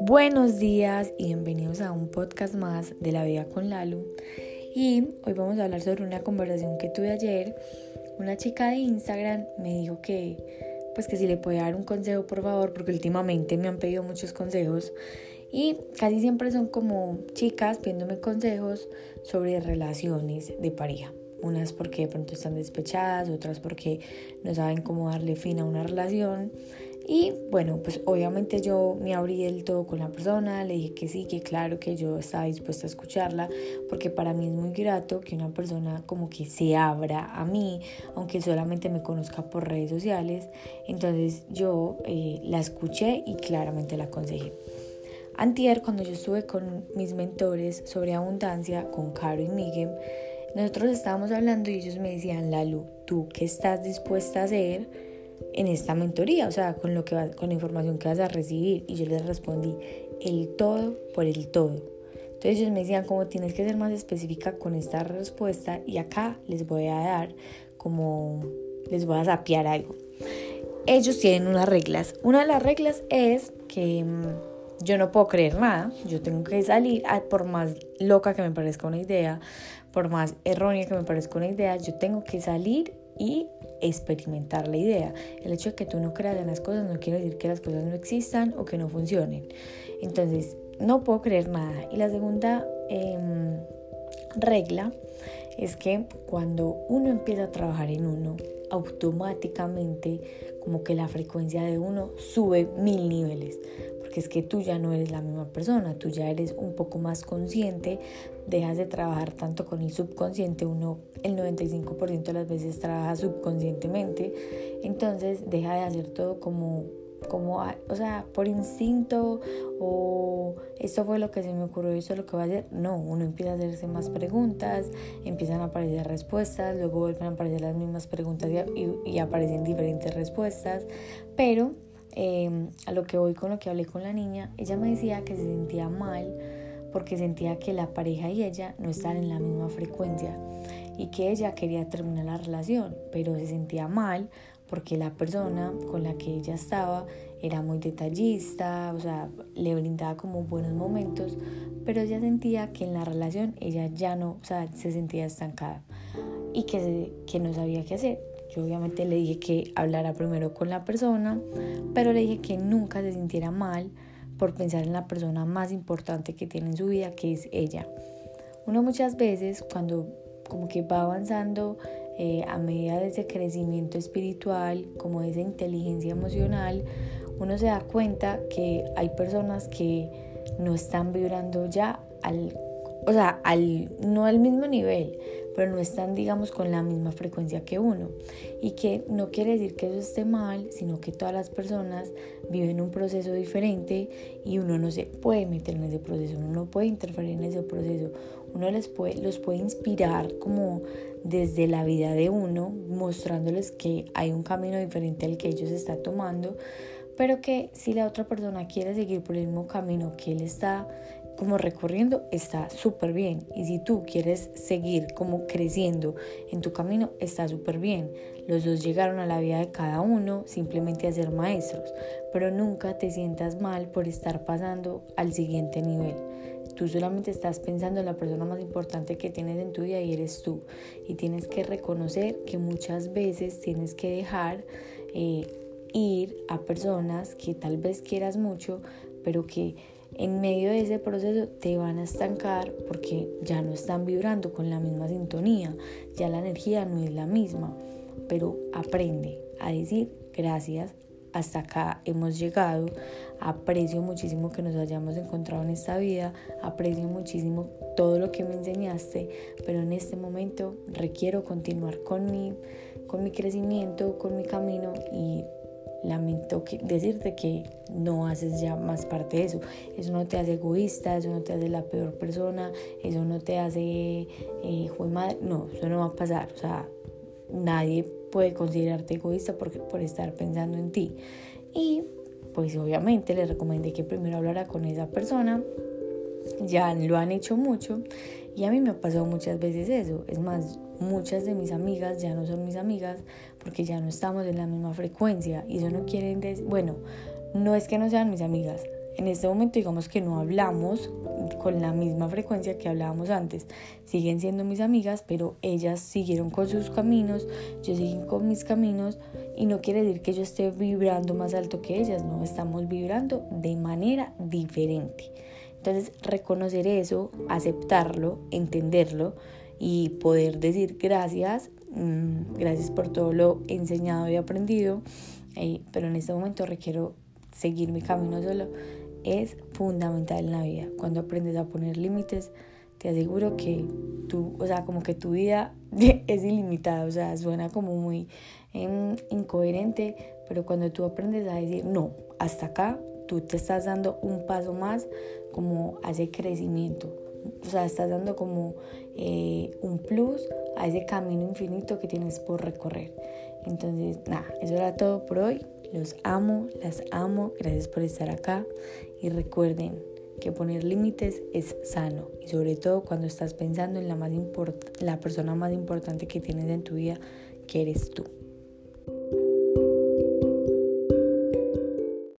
Buenos días y bienvenidos a un podcast más de la vida con Lalu. Y hoy vamos a hablar sobre una conversación que tuve ayer. Una chica de Instagram me dijo que pues que si le puede dar un consejo por favor, porque últimamente me han pedido muchos consejos y casi siempre son como chicas pidiéndome consejos sobre relaciones de pareja. Unas porque de pronto están despechadas, otras porque no saben cómo darle fin a una relación. Y bueno, pues obviamente yo me abrí del todo con la persona, le dije que sí, que claro que yo estaba dispuesta a escucharla, porque para mí es muy grato que una persona como que se abra a mí, aunque solamente me conozca por redes sociales. Entonces yo eh, la escuché y claramente la aconsejé. Antier, cuando yo estuve con mis mentores sobre abundancia, con Caro y Miguel, nosotros estábamos hablando y ellos me decían, Lalu, ¿tú qué estás dispuesta a hacer en esta mentoría? O sea, con, lo que con la información que vas a recibir. Y yo les respondí, el todo por el todo. Entonces ellos me decían, como tienes que ser más específica con esta respuesta y acá les voy a dar como, les voy a sapear algo. Ellos tienen unas reglas. Una de las reglas es que mm, yo no puedo creer nada, yo tengo que salir, por más loca que me parezca una idea, por más errónea que me parezca una idea, yo tengo que salir y experimentar la idea. El hecho de que tú no creas en las cosas no quiere decir que las cosas no existan o que no funcionen. Entonces, no puedo creer nada. Y la segunda em, regla es que cuando uno empieza a trabajar en uno, automáticamente como que la frecuencia de uno sube mil niveles es que tú ya no eres la misma persona, tú ya eres un poco más consciente, dejas de trabajar tanto con el subconsciente, uno el 95% de las veces trabaja subconscientemente, entonces deja de hacer todo como como, o sea, por instinto o esto fue lo que se me ocurrió, esto es lo que va a hacer. No, uno empieza a hacerse más preguntas, empiezan a aparecer respuestas, luego vuelven a aparecer las mismas preguntas y, y aparecen diferentes respuestas, pero Em, a lo que voy con lo que hablé con la niña, ella me decía que se sentía mal porque sentía que la pareja y ella no estaban en la misma frecuencia y que ella quería terminar la relación, pero se sentía mal porque la persona con la que ella estaba era muy detallista, o sea, le brindaba como buenos momentos, pero ella sentía que en la relación ella ya no, o sea, se sentía estancada y que, que no sabía qué hacer. Obviamente le dije que hablara primero con la persona, pero le dije que nunca se sintiera mal por pensar en la persona más importante que tiene en su vida, que es ella. Uno muchas veces cuando como que va avanzando eh, a medida de ese crecimiento espiritual, como de esa inteligencia emocional, uno se da cuenta que hay personas que no están vibrando ya al, o sea, al, no al mismo nivel, pero no están, digamos, con la misma frecuencia que uno. Y que no quiere decir que eso esté mal, sino que todas las personas viven un proceso diferente y uno no se puede meter en ese proceso, uno no puede interferir en ese proceso, uno les puede, los puede inspirar como desde la vida de uno, mostrándoles que hay un camino diferente al que ellos están tomando, pero que si la otra persona quiere seguir por el mismo camino que él está como recorriendo está súper bien. Y si tú quieres seguir como creciendo en tu camino, está súper bien. Los dos llegaron a la vida de cada uno simplemente a ser maestros. Pero nunca te sientas mal por estar pasando al siguiente nivel. Tú solamente estás pensando en la persona más importante que tienes en tu vida y eres tú. Y tienes que reconocer que muchas veces tienes que dejar eh, ir a personas que tal vez quieras mucho, pero que en medio de ese proceso te van a estancar porque ya no están vibrando con la misma sintonía, ya la energía no es la misma, pero aprende a decir gracias, hasta acá hemos llegado, aprecio muchísimo que nos hayamos encontrado en esta vida, aprecio muchísimo todo lo que me enseñaste, pero en este momento requiero continuar con mi, con mi crecimiento, con mi camino y lamento que, decirte que no haces ya más parte de eso. Eso no te hace egoísta, eso no te hace la peor persona, eso no te hace eh, madre. No, eso no va a pasar. O sea, nadie puede considerarte egoísta porque, por estar pensando en ti. Y pues obviamente le recomendé que primero hablara con esa persona. Ya lo han hecho mucho y a mí me ha pasado muchas veces eso. Es más, muchas de mis amigas ya no son mis amigas porque ya no estamos en la misma frecuencia y eso no quiere decir, bueno, no es que no sean mis amigas, en este momento digamos que no hablamos con la misma frecuencia que hablábamos antes. Siguen siendo mis amigas, pero ellas siguieron con sus caminos, yo seguí con mis caminos y no quiere decir que yo esté vibrando más alto que ellas, no, estamos vibrando de manera diferente. Entonces, reconocer eso, aceptarlo, entenderlo y poder decir gracias, mm, gracias por todo lo enseñado y aprendido, eh, pero en este momento requiero seguir mi camino solo es fundamental en la vida. Cuando aprendes a poner límites, te aseguro que tú, o sea, como que tu vida es ilimitada, o sea, suena como muy em, incoherente, pero cuando tú aprendes a decir no, hasta acá, tú te estás dando un paso más como a ese crecimiento, o sea, estás dando como eh, un plus a ese camino infinito que tienes por recorrer. Entonces, nada, eso era todo por hoy. Los amo, las amo, gracias por estar acá y recuerden que poner límites es sano y sobre todo cuando estás pensando en la, más la persona más importante que tienes en tu vida, que eres tú.